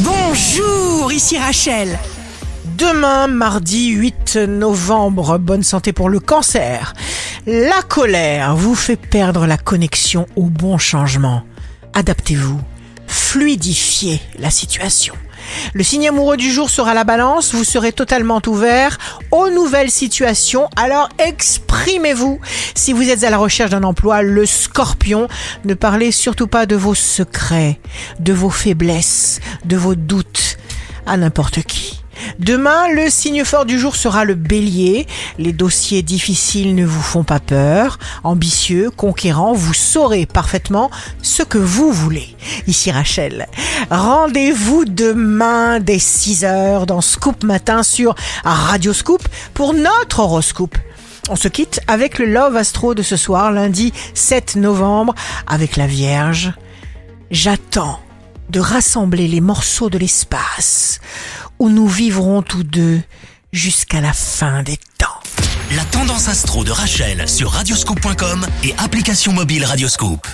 Bonjour, ici Rachel. Demain, mardi 8 novembre, bonne santé pour le cancer. La colère vous fait perdre la connexion au bon changement. Adaptez-vous, fluidifiez la situation. Le signe amoureux du jour sera la balance, vous serez totalement ouvert aux nouvelles situations, alors exprimez-vous. Si vous êtes à la recherche d'un emploi, le scorpion, ne parlez surtout pas de vos secrets, de vos faiblesses, de vos doutes à n'importe qui. Demain, le signe fort du jour sera le bélier. Les dossiers difficiles ne vous font pas peur. Ambitieux, conquérant, vous saurez parfaitement ce que vous voulez. Ici Rachel. Rendez-vous demain dès 6 heures dans Scoop Matin sur Radio Scoop pour notre horoscope. On se quitte avec le Love Astro de ce soir, lundi 7 novembre, avec la Vierge. J'attends de rassembler les morceaux de l'espace où nous vivrons tous deux jusqu'à la fin des temps. La tendance astro de Rachel sur radioscope.com et application mobile Radioscope.